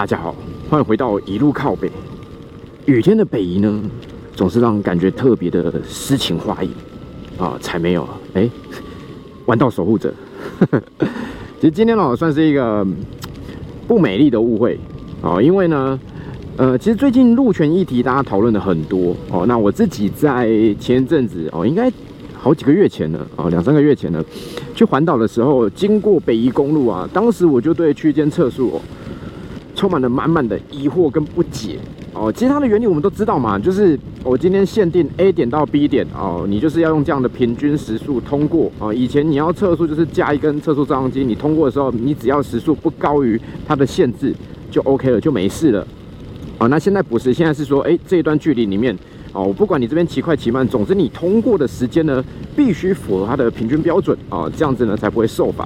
大家好，欢迎回到一路靠北。雨天的北移呢，总是让感觉特别的诗情画意啊，才没有哎，玩到守护者。其实今天呢，算是一个不美丽的误会啊，因为呢，呃，其实最近路权议题大家讨论的很多哦。那我自己在前一阵子哦，应该好几个月前了啊，两三个月前了，去环岛的时候，经过北宜公路啊，当时我就对区间测速哦，充满了满满的疑惑跟不解哦。其实它的原理我们都知道嘛，就是我今天限定 A 点到 B 点哦，你就是要用这样的平均时速通过啊。以前你要测速就是加一根测速照相机，你通过的时候，你只要时速不高于它的限制就 OK 了，就没事了。啊，那现在不是，现在是说，哎，这一段距离里面。哦，不管你这边骑快骑慢，总之你通过的时间呢，必须符合它的平均标准啊，这样子呢才不会受罚。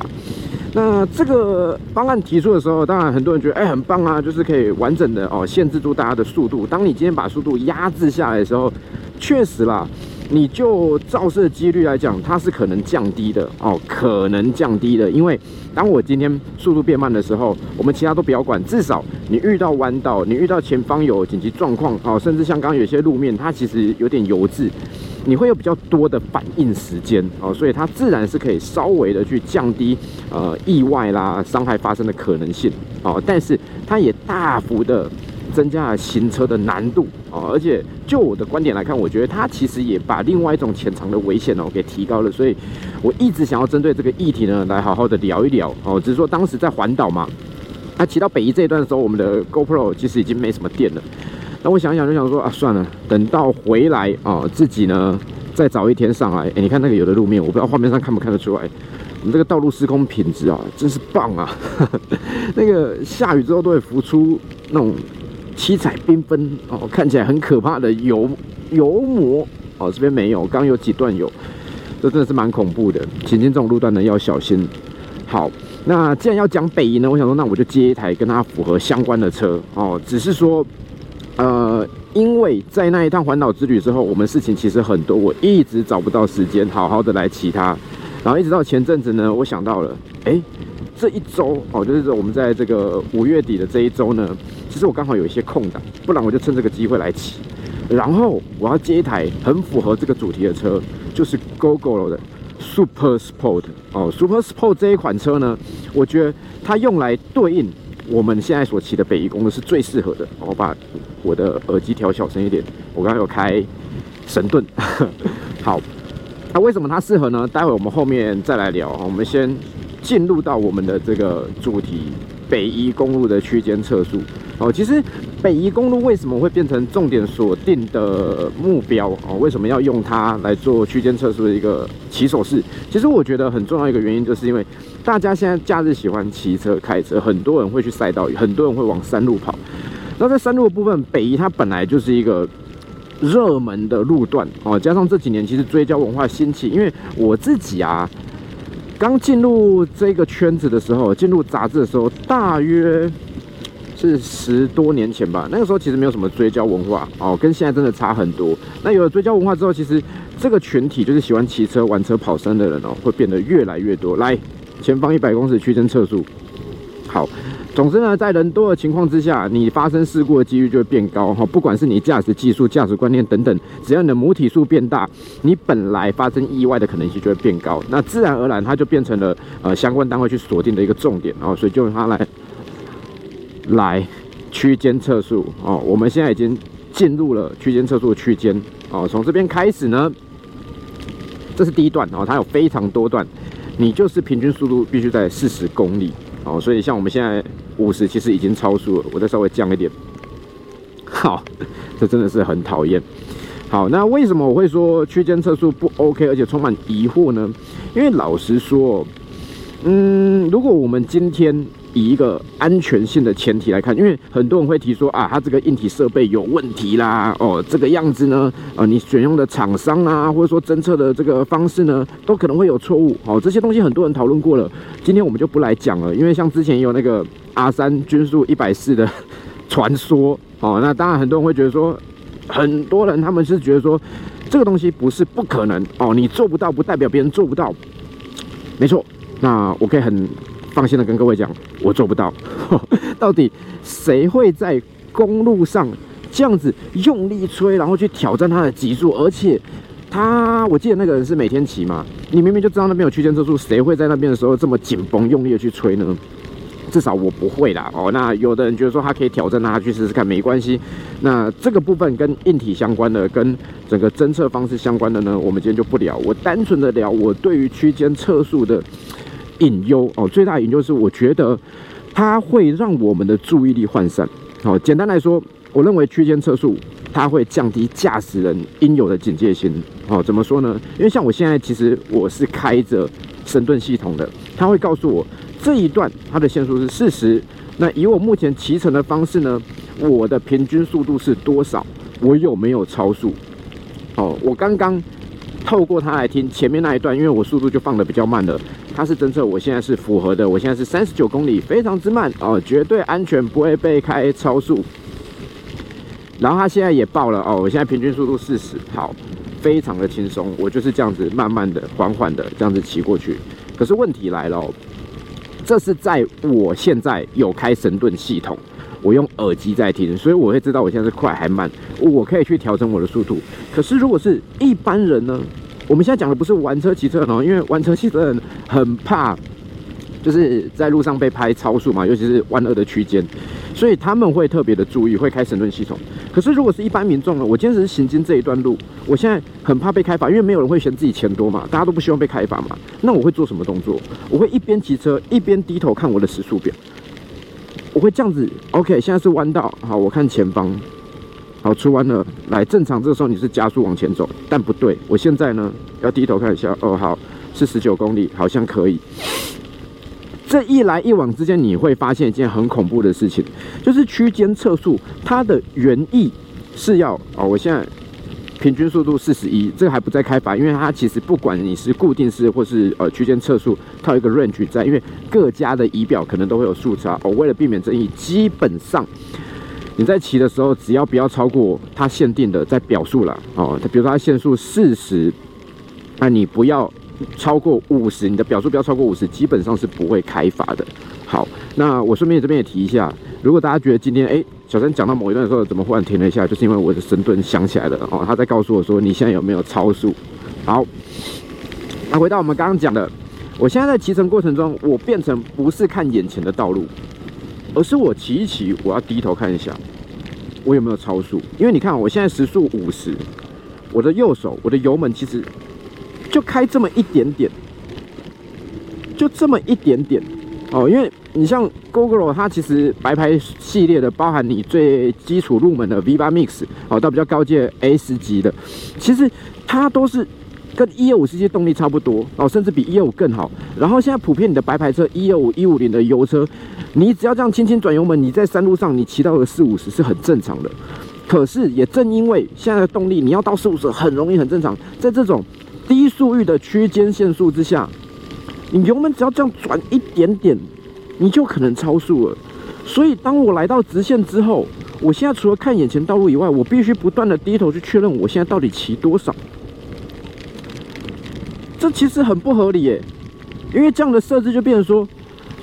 那这个方案提出的时候，当然很多人觉得，哎，很棒啊，就是可以完整的哦，限制住大家的速度。当你今天把速度压制下来的时候，确实啦。你就照射几率来讲，它是可能降低的哦，可能降低的。因为当我今天速度变慢的时候，我们其他都不要管，至少你遇到弯道，你遇到前方有紧急状况哦，甚至像刚刚有些路面它其实有点油渍，你会有比较多的反应时间哦，所以它自然是可以稍微的去降低呃意外啦、伤害发生的可能性哦，但是它也大幅的。增加了行车的难度哦，而且就我的观点来看，我觉得它其实也把另外一种潜藏的危险哦给提高了，所以我一直想要针对这个议题呢来好好的聊一聊哦。只是说当时在环岛嘛，它骑到北宜这一段的时候，我们的 GoPro 其实已经没什么电了。那我想想就想说啊，算了，等到回来啊，自己呢再找一天上来。哎，你看那个有的路面，我不知道画面上看不看得出来，我们这个道路施工品质啊，真是棒啊！那个下雨之后都会浮出那种。七彩缤纷哦，看起来很可怕的油油膜哦，这边没有，刚有几段有，这真的是蛮恐怖的。前进这种路段呢要小心。好，那既然要讲北移呢，我想说，那我就接一台跟它符合相关的车哦。只是说，呃，因为在那一趟环岛之旅之后，我们事情其实很多，我一直找不到时间好好的来骑它。然后一直到前阵子呢，我想到了，哎，这一周哦，就是我们在这个五月底的这一周呢。其实我刚好有一些空档，不然我就趁这个机会来骑。然后我要接一台很符合这个主题的车，就是 GoGo 的 Super Sport 哦。Super Sport 这一款车呢，我觉得它用来对应我们现在所骑的北宜公路是最适合的。我把我的耳机调小声一点，我刚刚有开神盾。好，那为什么它适合呢？待会我们后面再来聊。我们先进入到我们的这个主题。北宜公路的区间测速哦，其实北宜公路为什么会变成重点锁定的目标哦？为什么要用它来做区间测速的一个起手式？其实我觉得很重要一个原因，就是因为大家现在假日喜欢骑车开车，很多人会去赛道，很多人会往山路跑。那在山路的部分，北宜它本来就是一个热门的路段哦，加上这几年其实追焦文化兴起，因为我自己啊。刚进入这个圈子的时候，进入杂志的时候，大约是十多年前吧。那个时候其实没有什么追焦文化哦，跟现在真的差很多。那有了追焦文化之后，其实这个群体就是喜欢骑车、玩车、跑山的人哦，会变得越来越多。来，前方一百公尺区间测速，好。总之呢，在人多的情况之下，你发生事故的几率就会变高哈。不管是你驾驶技术、驾驶观念等等，只要你的母体数变大，你本来发生意外的可能性就会变高。那自然而然，它就变成了呃相关单位去锁定的一个重点哦。所以就用它来来区间测速哦。我们现在已经进入了区间测速的区间哦。从这边开始呢，这是第一段哦，它有非常多段，你就是平均速度必须在四十公里哦。所以像我们现在。五十其实已经超速了，我再稍微降一点。好，这真的是很讨厌。好，那为什么我会说区间测速不 OK，而且充满疑惑呢？因为老实说，嗯，如果我们今天以一个安全性的前提来看，因为很多人会提说啊，它这个硬体设备有问题啦，哦，这个样子呢，呃，你选用的厂商啊，或者说侦测的这个方式呢，都可能会有错误。哦，这些东西很多人讨论过了，今天我们就不来讲了，因为像之前有那个。阿三均速一百四的传说哦，那当然很多人会觉得说，很多人他们是觉得说，这个东西不是不可能哦，你做不到不代表别人做不到，没错。那我可以很放心的跟各位讲，我做不到。到底谁会在公路上这样子用力吹，然后去挑战它的极速？而且他，我记得那个人是每天骑嘛，你明明就知道那边有区间测速，谁会在那边的时候这么紧绷用力的去吹呢？至少我不会啦。哦，那有的人觉得说他可以挑战，那他去试试看，没关系。那这个部分跟硬体相关的，跟整个侦测方式相关的呢，我们今天就不聊。我单纯的聊我对于区间测速的。隐忧哦，最大的隐忧是我觉得它会让我们的注意力涣散。好，简单来说，我认为区间测速它会降低驾驶人应有的警戒心。好，怎么说呢？因为像我现在其实我是开着神盾系统的，它会告诉我这一段它的限速是四十。那以我目前骑乘的方式呢，我的平均速度是多少？我有没有超速？哦，我刚刚透过它来听前面那一段，因为我速度就放的比较慢了。它是侦测，我现在是符合的，我现在是三十九公里，非常之慢哦，绝对安全，不会被开超速。然后它现在也报了哦，我现在平均速度四十，好，非常的轻松，我就是这样子慢慢的、缓缓的这样子骑过去。可是问题来了，这是在我现在有开神盾系统，我用耳机在听，所以我会知道我现在是快还慢，我可以去调整我的速度。可是如果是一般人呢？我们现在讲的不是玩车骑车哦，因为玩车骑车人很怕，就是在路上被拍超速嘛，尤其是弯二的区间，所以他们会特别的注意，会开神盾系统。可是如果是一般民众呢，我今天只是行经这一段路，我现在很怕被开罚，因为没有人会嫌自己钱多嘛，大家都不希望被开罚嘛。那我会做什么动作？我会一边骑车一边低头看我的时速表，我会这样子。OK，现在是弯道，好，我看前方。好，出弯了，来正常。这个时候你是加速往前走，但不对，我现在呢要低头看一下。哦，好，是十九公里，好像可以。这一来一往之间，你会发现一件很恐怖的事情，就是区间测速它的原意是要哦，我现在平均速度四十一，这个还不在开发，因为它其实不管你是固定式或是呃区间测速，它有一个 range 在，因为各家的仪表可能都会有速差。哦，为了避免争议，基本上。你在骑的时候，只要不要超过它限定的在表述了哦。比如说它限速四十，那你不要超过五十，你的表述不要超过五十，基本上是不会开罚的。好，那我顺便这边也提一下，如果大家觉得今天哎，小三讲到某一段的时候怎么忽然停了一下，就是因为我的神盾响起来了哦，他在告诉我说你现在有没有超速。好，那回到我们刚刚讲的，我现在在骑乘过程中，我变成不是看眼前的道路。而是我骑一骑，我要低头看一下，我有没有超速？因为你看，我现在时速五十，我的右手，我的油门其实就开这么一点点，就这么一点点哦。因为你像 GoGo 它其实白牌系列的，包含你最基础入门的 V8 Mix 哦，到比较高阶 S 级的，其实它都是。跟一二五 cc 动力差不多哦，甚至比一二五更好。然后现在普遍你的白牌车一二五一五零的油车，你只要这样轻轻转油门，你在山路上你骑到个四五十是很正常的。可是也正因为现在的动力，你要到四五十很容易很正常。在这种低速域的区间限速之下，你油门只要这样转一点点，你就可能超速了。所以当我来到直线之后，我现在除了看眼前道路以外，我必须不断的低头去确认我现在到底骑多少。这其实很不合理耶，因为这样的设置就变成说，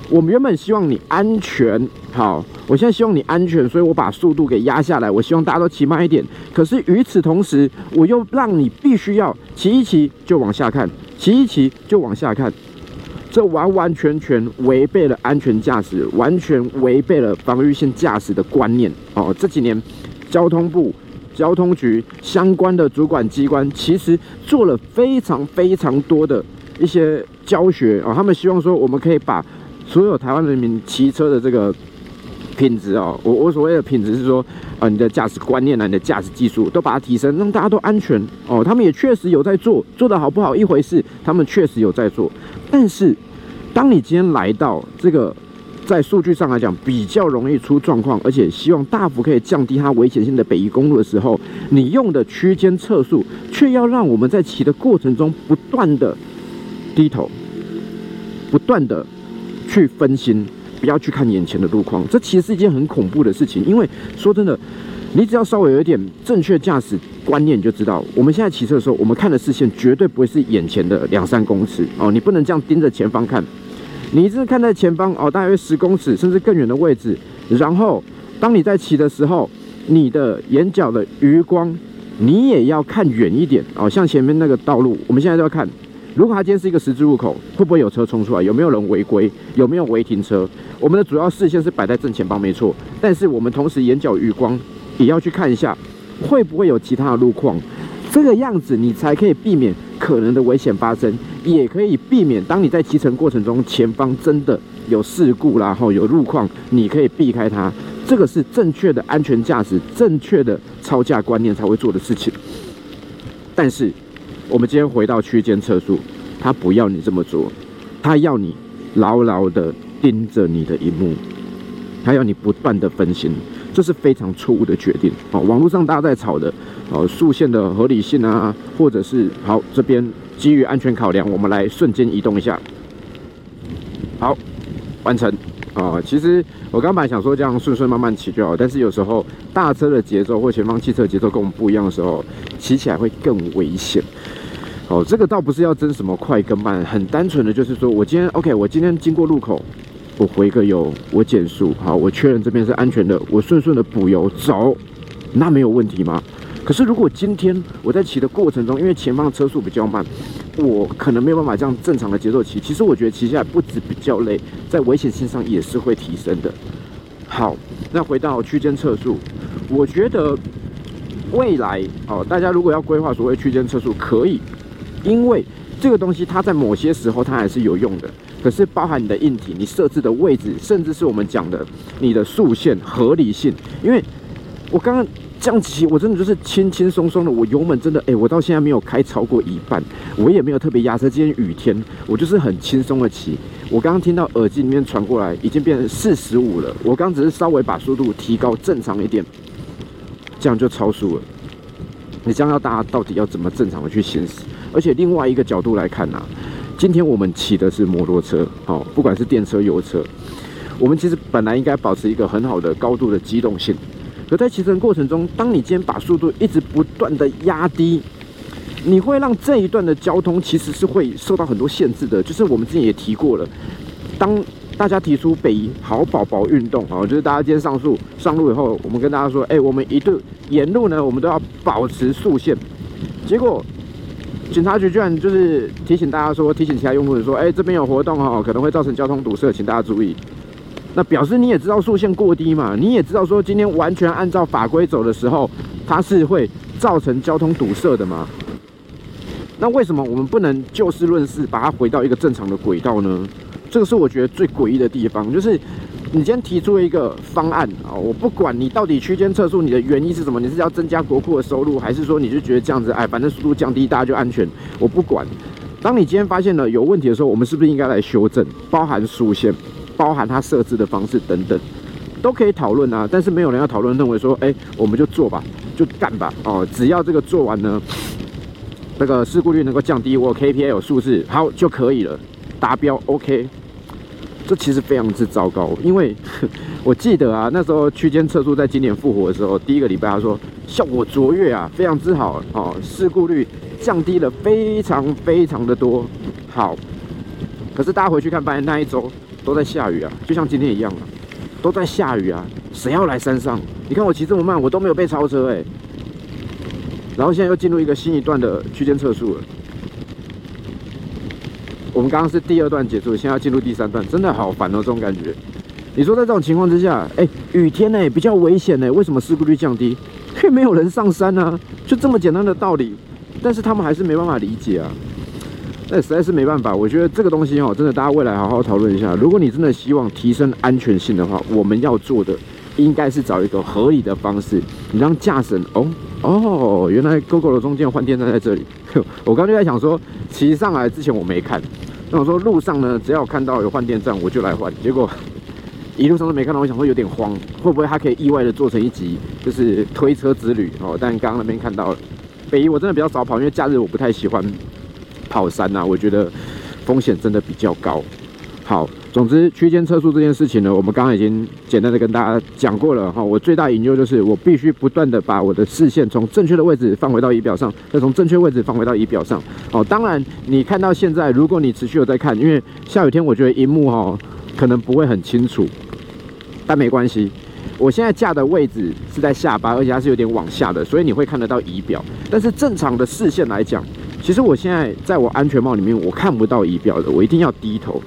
我们原本希望你安全，好，我现在希望你安全，所以我把速度给压下来，我希望大家都骑慢一点。可是与此同时，我又让你必须要骑一骑就往下看，骑一骑就往下看，这完完全全违背了安全驾驶，完全违背了防御性驾驶的观念哦。这几年交通部。交通局相关的主管机关其实做了非常非常多的一些教学啊，他们希望说我们可以把所有台湾人民骑车的这个品质啊，我我所谓的品质是说啊，你的驾驶观念啊，你的驾驶技术都把它提升，让大家都安全哦。他们也确实有在做，做的好不好一回事，他们确实有在做。但是当你今天来到这个。在数据上来讲，比较容易出状况，而且希望大幅可以降低它危险性的北宜公路的时候，你用的区间测速，却要让我们在骑的过程中不断的低头，不断的去分心，不要去看眼前的路况。这其实是一件很恐怖的事情，因为说真的，你只要稍微有一点正确驾驶观念，你就知道，我们现在骑车的时候，我们看的视线绝对不会是眼前的两三公尺哦，你不能这样盯着前方看。你一直看在前方哦，大约十公尺甚至更远的位置。然后，当你在骑的时候，你的眼角的余光，你也要看远一点哦。像前面那个道路，我们现在都要看，如果它今天是一个十字路口，会不会有车冲出来？有没有人违规？有没有违停车？我们的主要视线是摆在正前方，没错。但是我们同时眼角余光也要去看一下，会不会有其他的路况？这个样子，你才可以避免可能的危险发生，也可以避免当你在骑乘过程中，前方真的有事故啦，后有路况，你可以避开它。这个是正确的安全驾驶、正确的超驾观念才会做的事情。但是，我们今天回到区间测速，他不要你这么做，他要你牢牢的盯着你的荧幕，他要你不断的分心。这是非常错误的决定哦！网络上大家在吵的，哦，速线的合理性啊，或者是好这边基于安全考量，我们来瞬间移动一下，好，完成啊！其实我刚本来想说这样顺顺慢慢骑就好，但是有时候大车的节奏或前方汽车节奏跟我们不一样的时候，骑起来会更危险。哦，这个倒不是要争什么快跟慢，很单纯的就是说我今天 OK，我今天经过路口。我回个油，我减速，好，我确认这边是安全的，我顺顺的补油走，那没有问题吗？可是如果今天我在骑的过程中，因为前方的车速比较慢，我可能没有办法这样正常的节奏骑。其实我觉得骑下来不止比较累，在危险性上也是会提升的。好，那回到区间测速，我觉得未来哦，大家如果要规划所谓区间测速，可以，因为这个东西它在某些时候它还是有用的。可是包含你的硬体，你设置的位置，甚至是我们讲的你的速线合理性。因为我刚刚这样骑，我真的就是轻轻松松的，我油门真的，哎，我到现在没有开超过一半，我也没有特别压车。今天雨天，我就是很轻松的骑。我刚刚听到耳机里面传过来，已经变成四十五了。我刚只是稍微把速度提高正常一点，这样就超速了。你这样要大家到底要怎么正常的去行驶？而且另外一个角度来看呢？今天我们骑的是摩托车，好，不管是电车、油车，我们其实本来应该保持一个很好的高度的机动性。可在骑乘过程中，当你今天把速度一直不断的压低，你会让这一段的交通其实是会受到很多限制的。就是我们之前也提过了，当大家提出北好宝宝运动啊，就是大家今天上路上路以后，我们跟大家说，哎，我们一度沿路呢，我们都要保持速线，结果。警察局居然就是提醒大家说，提醒其他用户说，哎，这边有活动哦，可能会造成交通堵塞，请大家注意。那表示你也知道速线过低嘛，你也知道说今天完全按照法规走的时候，它是会造成交通堵塞的嘛？那为什么我们不能就事论事，把它回到一个正常的轨道呢？这个是我觉得最诡异的地方，就是。你今天提出了一个方案啊，我不管你到底区间测速，你的原因是什么？你是要增加国库的收入，还是说你就觉得这样子，哎，反正速度降低，大家就安全？我不管。当你今天发现了有问题的时候，我们是不是应该来修正？包含速线，包含它设置的方式等等，都可以讨论啊。但是没有人要讨论，认为说，哎，我们就做吧，就干吧。哦，只要这个做完呢，那个事故率能够降低，我 KPI 有数字，好就可以了，达标 OK。这其实非常之糟糕，因为我记得啊，那时候区间测速在今年复活的时候，第一个礼拜他说效果卓越啊，非常之好哦，事故率降低了非常非常的多。好，可是大家回去看，发现那一周都在下雨啊，就像今天一样啊，都在下雨啊，谁要来山上？你看我骑这么慢，我都没有被超车哎。然后现在又进入一个新一段的区间测速了。我们刚刚是第二段结束，现在要进入第三段，真的好烦哦，这种感觉。你说在这种情况之下，哎，雨天呢比较危险呢，为什么事故率降低？因为没有人上山啊，就这么简单的道理。但是他们还是没办法理解啊，那实在是没办法。我觉得这个东西哦，真的大家未来好好讨论一下。如果你真的希望提升安全性的话，我们要做的应该是找一个合理的方式，你让驾驶哦哦，原来 GoGo 的中间换电站在这里。我刚就在想说，骑上来之前我没看。那我说路上呢，只要看到有换电站，我就来换。结果一路上都没看到，我想说有点慌，会不会它可以意外的做成一集，就是推车之旅哦？但刚刚那边看到了，北移我真的比较少跑，因为假日我不太喜欢跑山呐，我觉得风险真的比较高。好，总之区间测速这件事情呢，我们刚刚已经简单的跟大家讲过了哈。我最大研究就是我必须不断的把我的视线从正确的位置放回到仪表上，再从正确位置放回到仪表上。哦，当然你看到现在，如果你持续有在看，因为下雨天，我觉得荧幕哈可能不会很清楚，但没关系。我现在架的位置是在下巴，而且它是有点往下的，所以你会看得到仪表。但是正常的视线来讲，其实我现在在我安全帽里面，我看不到仪表的，我一定要低头。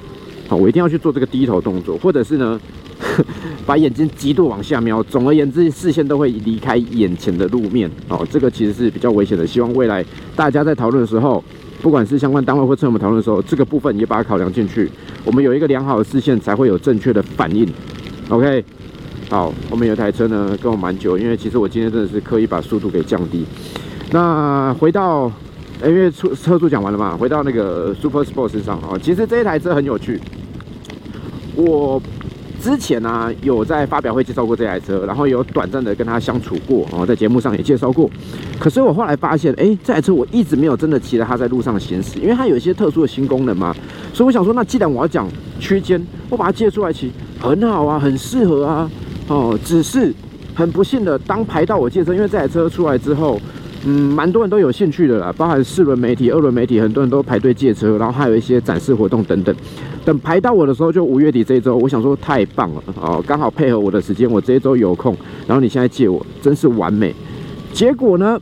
好，我一定要去做这个低头动作，或者是呢，把眼睛极度往下瞄。总而言之，视线都会离开眼前的路面。哦，这个其实是比较危险的。希望未来大家在讨论的时候，不管是相关单位或趁我们讨论的时候，这个部分也把它考量进去。我们有一个良好的视线，才会有正确的反应。OK，好，后面有台车呢，跟我蛮久，因为其实我今天真的是刻意把速度给降低。那回到。因为车车主讲完了嘛，回到那个 Super Sport 身上啊，其实这一台车很有趣。我之前呢有在发表会介绍过这台车，然后有短暂的跟他相处过哦，在节目上也介绍过。可是我后来发现，哎，这台车我一直没有真的骑着它在路上行驶，因为它有一些特殊的新功能嘛。所以我想说，那既然我要讲区间，我把它借出来骑，很好啊，很适合啊。哦，只是很不幸的，当排到我借车，因为这台车出来之后。嗯，蛮多人都有兴趣的啦，包含四轮媒体、二轮媒体，很多人都排队借车，然后还有一些展示活动等等。等排到我的时候，就五月底这一周，我想说太棒了哦，刚好配合我的时间，我这一周有空，然后你现在借我，真是完美。结果呢，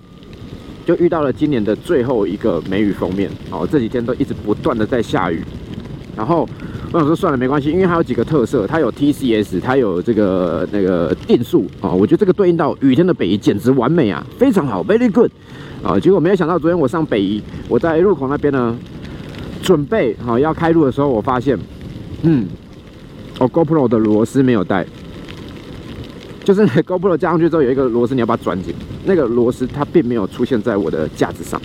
就遇到了今年的最后一个梅雨封面哦，这几天都一直不断的在下雨，然后。我想说算了，没关系，因为它有几个特色，它有 TCS，它有这个那个定速啊，我觉得这个对应到雨天的北移简直完美啊，非常好，very good 啊。结果没有想到，昨天我上北移，我在入口那边呢，准备好要开路的时候，我发现，嗯，我 GoPro 的螺丝没有带，就是 GoPro 加上去之后有一个螺丝你要把它转紧，那个螺丝它并没有出现在我的架子上，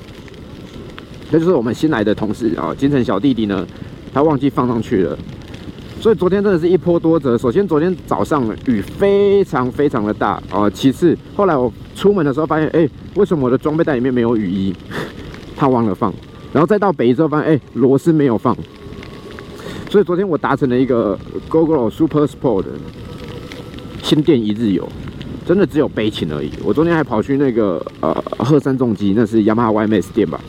这就是我们新来的同事啊，金城小弟弟呢。他忘记放上去了，所以昨天真的是一波多折。首先，昨天早上雨非常非常的大啊。其次，后来我出门的时候发现，哎，为什么我的装备袋里面没有雨衣？他忘了放。然后再到北之后发现，哎，螺丝没有放。所以昨天我达成了一个 GoGo Super Sport 新店一日游，真的只有悲情而已。我昨天还跑去那个呃鹤山重机，那是雅马哈 YMS 店吧。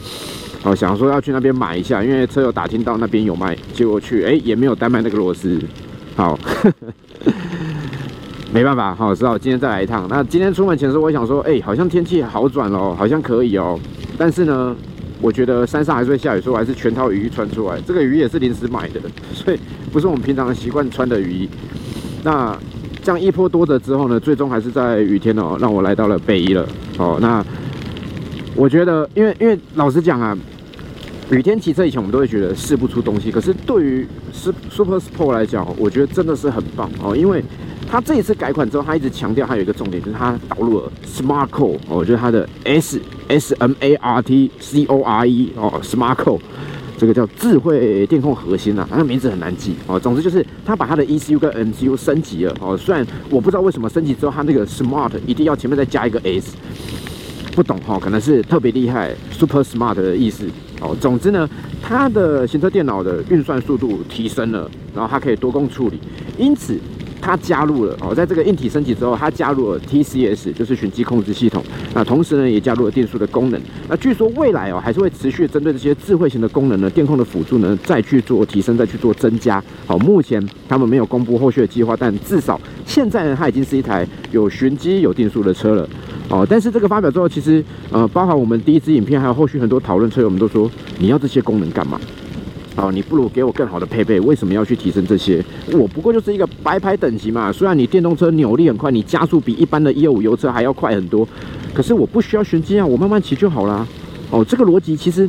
哦，想说要去那边买一下，因为车友打听到那边有卖，结果去，哎，也没有单卖那个螺丝。好，没办法，好，只好今天再来一趟。那今天出门前的时候，我想说，哎，好像天气好转了，好像可以哦。但是呢，我觉得山上还是会下雨，所以我还是全套雨衣穿出来。这个雨衣也是临时买的，所以不是我们平常习惯穿的雨衣。那这样一波多的之后呢，最终还是在雨天哦，让我来到了北一了。哦，那。我觉得，因为因为老实讲啊，雨天骑车以前我们都会觉得试不出东西，可是对于 Super Sport 来讲，我觉得真的是很棒哦，因为它这一次改款之后，它一直强调它有一个重点，就是它导入了 Smart Core 哦，我觉得它的 S S M A R T C O R E 哦，Smart Core 这个叫智慧电控核心啊，那名字很难记哦，总之就是它把它的 ECU 跟 MCU 升级了哦，虽然我不知道为什么升级之后它那个 Smart 一定要前面再加一个 S。不懂哈，可能是特别厉害，super smart 的意思哦。总之呢，它的行车电脑的运算速度提升了，然后它可以多工处理，因此。它加入了哦，在这个硬体升级之后，它加入了 TCS，就是循迹控制系统。那同时呢，也加入了电速的功能。那据说未来哦，还是会持续针对这些智慧型的功能呢，电控的辅助呢，再去做提升，再去做增加。好，目前他们没有公布后续的计划，但至少现在呢，它已经是一台有循迹、有定速的车了。哦，但是这个发表之后，其实呃，包含我们第一支影片，还有后续很多讨论，车友我们都说，你要这些功能干嘛？哦，你不如给我更好的配备，为什么要去提升这些？我不过就是一个白牌等级嘛。虽然你电动车扭力很快，你加速比一般的一二五油车还要快很多，可是我不需要循迹啊，我慢慢骑就好啦。哦，这个逻辑其实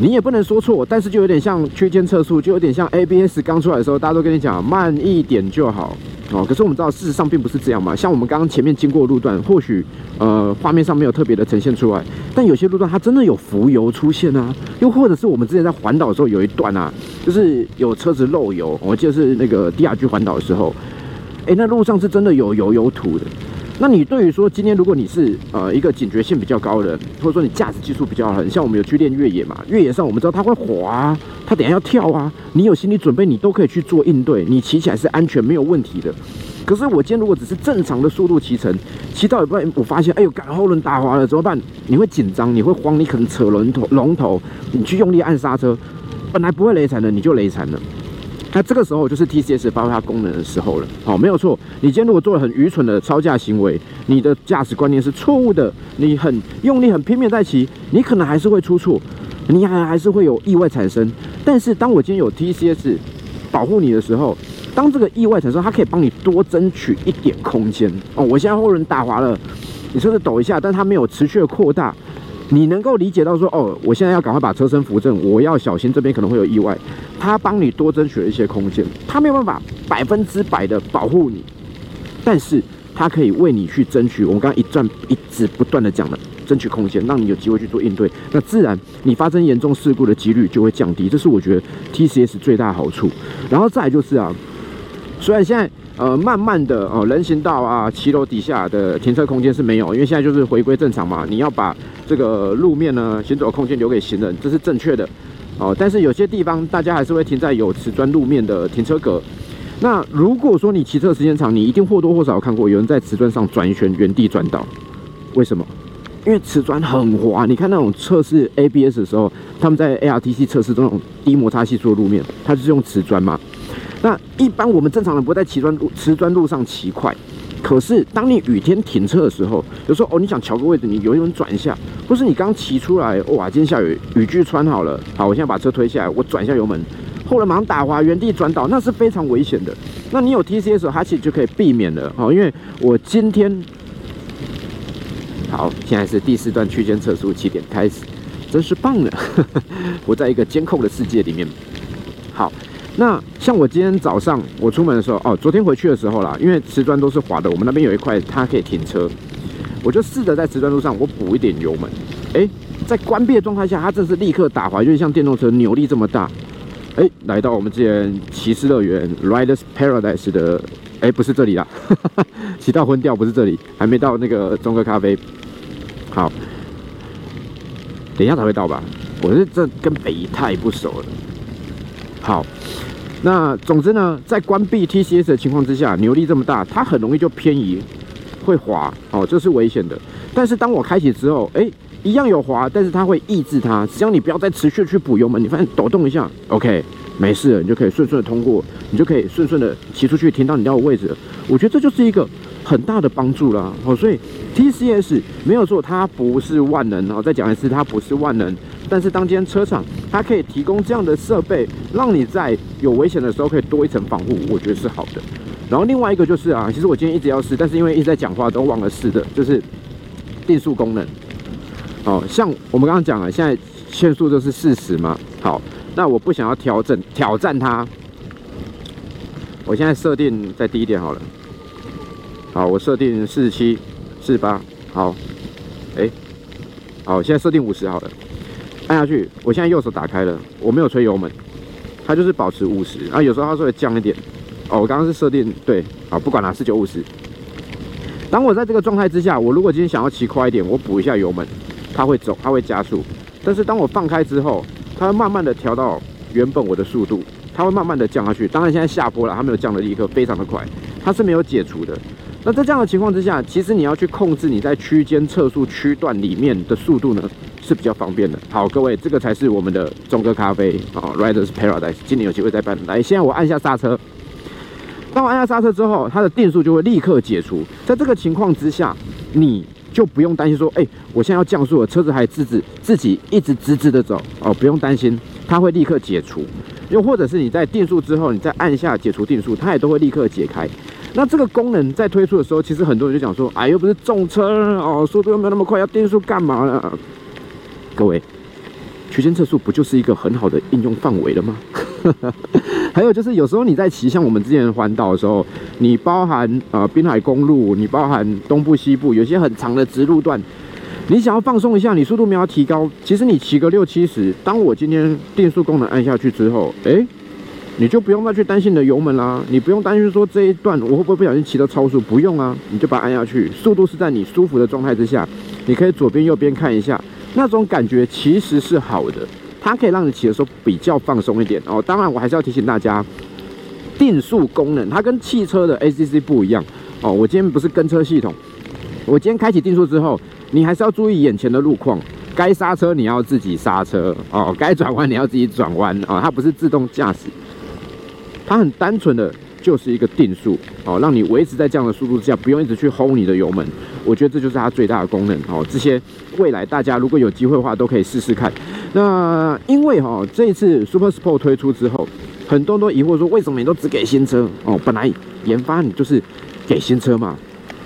你也不能说错，但是就有点像区间测速，就有点像 ABS 刚出来的时候，大家都跟你讲慢一点就好。哦，可是我们知道事实上并不是这样嘛。像我们刚刚前面经过路段，或许呃画面上没有特别的呈现出来，但有些路段它真的有浮油出现啊。又或者是我们之前在环岛的时候有一段啊，就是有车子漏油，我记得是那个 D R G 环岛的时候，哎，那路上是真的有油有土的。那你对于说今天如果你是呃一个警觉性比较高的人，或者说你驾驶技术比较好，像我们有去练越野嘛，越野上我们知道它会滑，它等下要跳啊，你有心理准备，你都可以去做应对，你骑起来是安全没有问题的。可是我今天如果只是正常的速度骑乘，骑到一半我发现，哎呦，赶后轮打滑了，怎么办？你会紧张，你会慌，你可能扯龙头龙头，你去用力按刹车，本来不会雷残的，你就雷残了。那这个时候就是 TCS 发挥它功能的时候了，好，没有错。你今天如果做了很愚蠢的超驾行为，你的驾驶观念是错误的，你很用力、很拼命在骑，你可能还是会出错，你还还是会有意外产生。但是当我今天有 TCS 保护你的时候，当这个意外产生，它可以帮你多争取一点空间哦。我现在后轮打滑了，你车子抖一下，但它没有持续的扩大。你能够理解到说，哦，我现在要赶快把车身扶正，我要小心这边可能会有意外。他帮你多争取了一些空间，他没有办法百分之百的保护你，但是他可以为你去争取。我们刚刚一转一直不断的讲了，争取空间，让你有机会去做应对，那自然你发生严重事故的几率就会降低。这是我觉得 TCS 最大好处。然后再就是啊，虽然现在。呃，慢慢的哦，人行道啊，骑楼底下的停车空间是没有，因为现在就是回归正常嘛。你要把这个路面呢，行走空间留给行人，这是正确的哦。但是有些地方大家还是会停在有瓷砖路面的停车格。那如果说你骑车时间长，你一定或多或少看过有人在瓷砖上转一圈，原地转倒。为什么？因为瓷砖很滑。你看那种测试 ABS 的时候，他们在 ARTC 测试这种低摩擦系数的路面，它就是用瓷砖嘛。那一般我们正常人不会在瓷砖路瓷砖路上骑快，可是当你雨天停车的时候，有时候哦你想调个位置，你油门转一下，或是你刚骑出来，哇，今天下雨，雨具穿好了，好，我现在把车推下来，我转一下油门，后轮马上打滑，原地转倒，那是非常危险的。那你有 TCS，它其实就可以避免了，哦，因为我今天好，现在是第四段区间测速起点开始，真是棒了，我在一个监控的世界里面，好。那像我今天早上我出门的时候，哦，昨天回去的时候啦，因为瓷砖都是滑的，我们那边有一块它可以停车，我就试着在瓷砖路上我补一点油门，哎，在关闭的状态下，它这是立刻打滑，就是像电动车扭力这么大，哎，来到我们之前骑士乐园 Riders Paradise 的，哎，不是这里啦，骑到昏掉，不是这里，还没到那个中科咖啡，好，等一下才会到吧，我是这跟北太不熟了，好。那总之呢，在关闭 TCS 的情况之下，扭力这么大，它很容易就偏移，会滑哦，这是危险的。但是当我开启之后，哎，一样有滑，但是它会抑制它，只要你不要再持续去补油门，你发现抖动一下，OK，没事了，你就可以顺顺的通过，你就可以顺顺的骑出去，停到你要的位置。我觉得这就是一个很大的帮助啦。哦，所以 TCS 没有错，它不是万能哦，再讲一次，它不是万能。但是当今天车厂它可以提供这样的设备，让你在有危险的时候可以多一层防护，我觉得是好的。然后另外一个就是啊，其实我今天一直要试，但是因为一直在讲话都忘了试的，就是定速功能。哦，像我们刚刚讲了，现在限速就是四十嘛。好，那我不想要调整挑战它，我现在设定再低一点好了。好，我设定四十七、四八。好，哎，好，现在设定五十好了。按下去，我现在右手打开了，我没有吹油门，它就是保持五十啊。有时候它会降一点哦。我刚刚是设定对，好，不管了，四九五十。当我在这个状态之下，我如果今天想要骑快一点，我补一下油门，它会走，它会加速。但是当我放开之后，它会慢慢的调到原本我的速度，它会慢慢的降下去。当然现在下坡了，它没有降的立刻非常的快，它是没有解除的。那在这样的情况之下，其实你要去控制你在区间测速区段里面的速度呢？是比较方便的。好，各位，这个才是我们的中哥咖啡啊，Riders Paradise。今年有机会再办。来，现在我按下刹车。当我按下刹车之后，它的定速就会立刻解除。在这个情况之下，你就不用担心说，哎，我现在要降速了，车子还自自自己一直直直的走哦，不用担心，它会立刻解除。又或者是你在定速之后，你再按下解除定速，它也都会立刻解开。那这个功能在推出的时候，其实很多人就讲说，哎，又不是重车哦，速度又没有那么快，要定速干嘛呢？各位，区间测速不就是一个很好的应用范围了吗？还有就是，有时候你在骑像我们之前环岛的时候，你包含呃滨海公路，你包含东部西部，有些很长的直路段，你想要放松一下，你速度没有提高，其实你骑个六七十，当我今天定速功能按下去之后，哎，你就不用再去担心你的油门啦，你不用担心说这一段我会不会不小心骑到超速，不用啊，你就把它按下去，速度是在你舒服的状态之下，你可以左边右边看一下，那种感觉其实是好的，它可以让你骑的时候比较放松一点哦。当然，我还是要提醒大家，定速功能它跟汽车的 ACC 不一样哦。我今天不是跟车系统，我今天开启定速之后，你还是要注意眼前的路况。该刹车你要自己刹车哦，该转弯你要自己转弯哦，它不是自动驾驶，它很单纯的就是一个定速哦，让你维持在这样的速度之下，不用一直去轰你的油门。我觉得这就是它最大的功能哦。这些未来大家如果有机会的话，都可以试试看。那因为哈这一次 Super Sport 推出之后，很多人都疑惑说，为什么你都只给新车哦？本来研发你就是给新车嘛，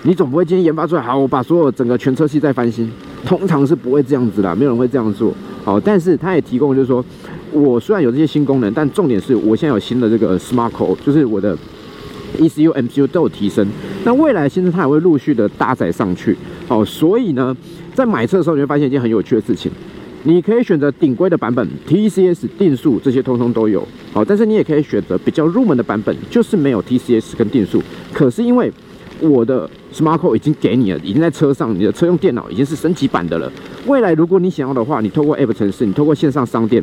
你总不会今天研发出来，好，我把所有整个全车系再翻新。通常是不会这样子的，没有人会这样做。好，但是它也提供，就是说我虽然有这些新功能，但重点是我现在有新的这个 Smart Core，就是我的 ECU、MCU 都有提升。那未来新车它也会陆续的搭载上去。好，所以呢，在买车的时候你会发现一件很有趣的事情，你可以选择顶规的版本，TCS 定速这些通通都有。好，但是你也可以选择比较入门的版本，就是没有 TCS 跟定速。可是因为我的 Smart Core 已经给你了，已经在车上，你的车用电脑已经是升级版的了。未来如果你想要的话，你透过 App 城市，你透过线上商店，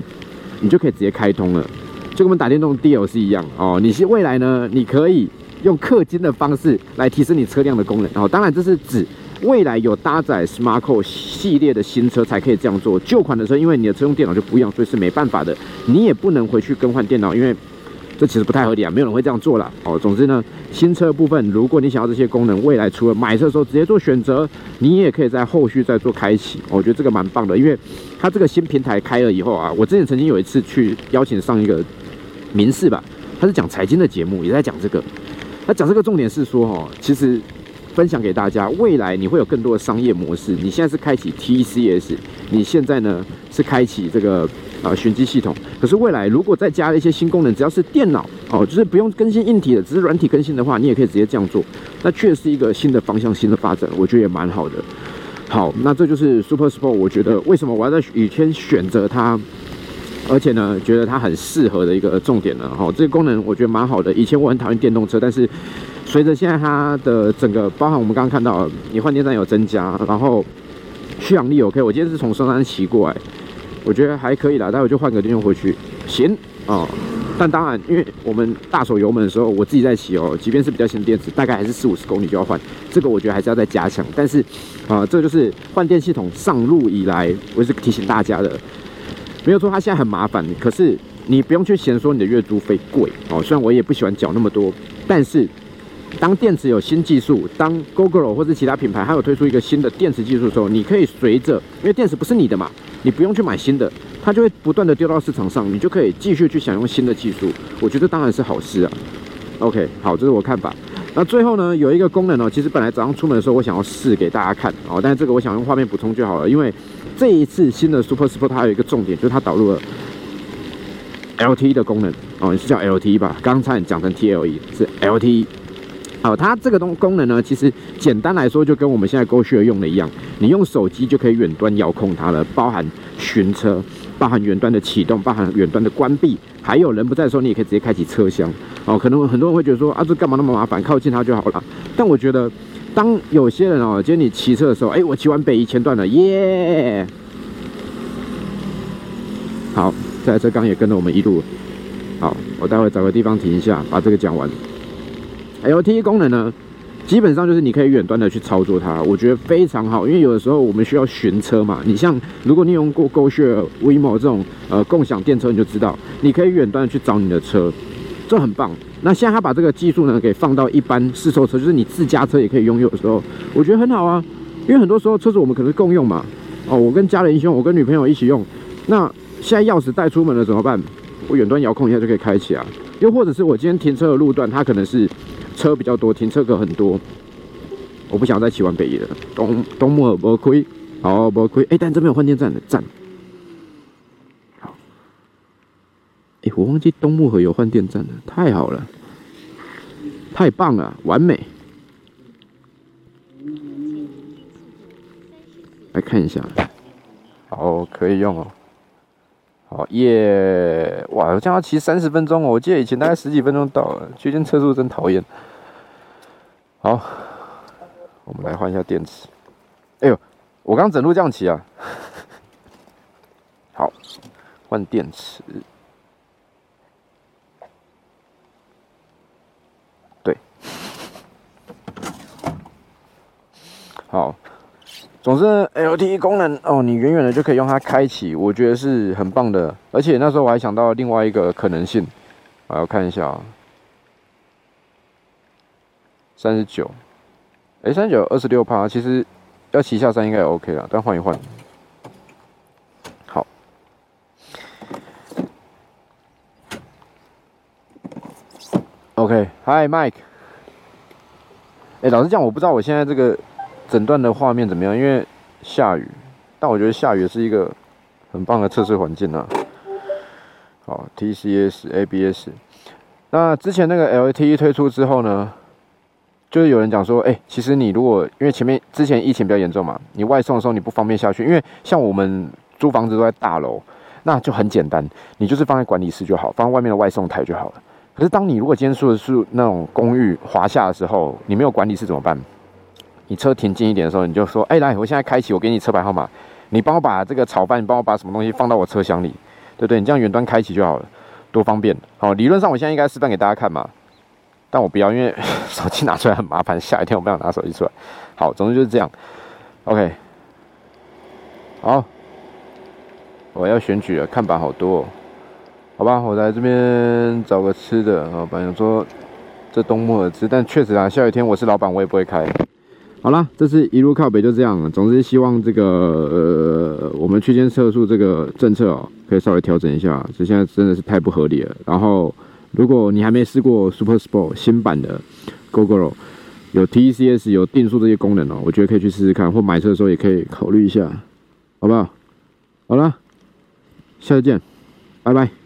你就可以直接开通了，就跟我们打电动 DLC 一样哦。你是未来呢，你可以用氪金的方式来提升你车辆的功能哦。当然这是指未来有搭载 Smart Core 系列的新车才可以这样做，旧款的车因为你的车用电脑就不一样，所以是没办法的。你也不能回去更换电脑，因为。这其实不太合理啊，没有人会这样做了哦。总之呢，新车部分，如果你想要这些功能，未来除了买车的时候直接做选择，你也可以在后续再做开启。我觉得这个蛮棒的，因为它这个新平台开了以后啊，我之前曾经有一次去邀请上一个民事吧，他是讲财经的节目，也在讲这个。他讲这个重点是说，哈，其实分享给大家，未来你会有更多的商业模式。你现在是开启 TCS，你现在呢是开启这个。啊，寻迹系统。可是未来如果再加一些新功能，只要是电脑哦，就是不用更新硬体的，只是软体更新的话，你也可以直接这样做。那确实是一个新的方向、新的发展，我觉得也蛮好的。好，那这就是 Super Sport，我觉得为什么我要在雨天选择它，而且呢，觉得它很适合的一个重点呢？哈，这个功能我觉得蛮好的。以前我很讨厌电动车，但是随着现在它的整个，包含我们刚刚看到，你换电站有增加，然后续航力 OK。我今天是从松山骑过来。我觉得还可以啦，待会就换个电用回去，行啊。但当然，因为我们大手油门的时候，我自己在骑哦，即便是比较新的电池，大概还是四五十公里就要换。这个我觉得还是要再加强。但是啊，这就是换电系统上路以来，我是提醒大家的，没有说它现在很麻烦，可是你不用去嫌说你的月租费贵哦。虽然我也不喜欢缴那么多，但是当电池有新技术，当 Google 或者其他品牌还有推出一个新的电池技术的时候，你可以随着，因为电池不是你的嘛。你不用去买新的，它就会不断的丢到市场上，你就可以继续去享用新的技术。我觉得当然是好事啊。OK，好，这是我看法。那最后呢，有一个功能呢，其实本来早上出门的时候我想要试给大家看哦，但是这个我想用画面补充就好了，因为这一次新的 Super Sport 它有一个重点，就是它导入了 LTE 的功能哦，是叫 LTE 吧？刚才你讲成 TLE 是 LTE。好，它这个东功能呢，其实简单来说就跟我们现在 GoShare 用的一样，你用手机就可以远端遥控它了，包含寻车，包含远端的启动，包含远端的关闭，还有人不在的时候，你也可以直接开启车厢。哦，可能很多人会觉得说啊，这干嘛那么麻烦？靠近它就好了。但我觉得，当有些人哦，今天你骑车的时候，哎，我骑完北一前段了，耶！好，这台车刚也跟着我们一路。好，我待会找个地方停一下，把这个讲完。LTE 功能呢，基本上就是你可以远端的去操作它，我觉得非常好。因为有的时候我们需要寻车嘛，你像如果你用过 GoShare、WeMo 这种呃共享电车，你就知道你可以远端的去找你的车，这很棒。那现在他把这个技术呢给放到一般试售车，就是你自家车也可以拥有的时候，我觉得很好啊。因为很多时候车子我们可能共用嘛，哦，我跟家人一起用，我跟女朋友一起用，那现在钥匙带出门了怎么办？我远端遥控一下就可以开启啊。又或者是我今天停车的路段，它可能是。车比较多，停车格很多，我不想再骑完北宜了。东东木尔不亏，好不亏。哎，但这边有换电站的站。好，哎，我忘记东木河有换电站了，太好了，太棒了，完美。来看一下，好，可以用哦。好耶！哇，我这样骑三十分钟哦，我记得以前大概十几分钟到了。区间测速真讨厌。好，我们来换一下电池。哎呦，我刚整路这样骑啊。好，换电池。对，好。总之，LTE 功能哦，你远远的就可以用它开启，我觉得是很棒的。而且那时候我还想到另外一个可能性，我要看一下啊，三十九，哎，三十九二十六趴，其实要骑下山应该也 OK 了，但换一换。好，OK，Hi Mike，哎，老实讲，我不知道我现在这个。整段的画面怎么样？因为下雨，但我觉得下雨是一个很棒的测试环境啊。好，TCS、ABS。那之前那个 LTE 推出之后呢，就是有人讲说，哎，其实你如果因为前面之前疫情比较严重嘛，你外送的时候你不方便下去，因为像我们租房子都在大楼，那就很简单，你就是放在管理室就好，放在外面的外送台就好了。可是当你如果今天住的是那种公寓华夏的时候，你没有管理室怎么办？你车停近一点的时候，你就说：“哎，来，我现在开启，我给你车牌号码，你帮我把这个炒饭，你帮我把什么东西放到我车厢里，对不对？你这样远端开启就好了，多方便。好，理论上我现在应该示范给大家看嘛，但我不要，因为 手机拿出来很麻烦，下一天我不想拿手机出来。好，总之就是这样。OK，好，我要选举了，看板好多，好吧，我来这边找个吃的。啊，本来说这冬末而知，但确实啊，下雨天我是老板，我也不会开。”好了，这次一路靠北就这样。总之，希望这个呃，我们区间测速这个政策哦，可以稍微调整一下。这现在真的是太不合理了。然后，如果你还没试过 Super Sport 新版的 GoGo，有 TCS 有定速这些功能哦，我觉得可以去试试看，或买车的时候也可以考虑一下，好不好？好了，下次见，拜拜。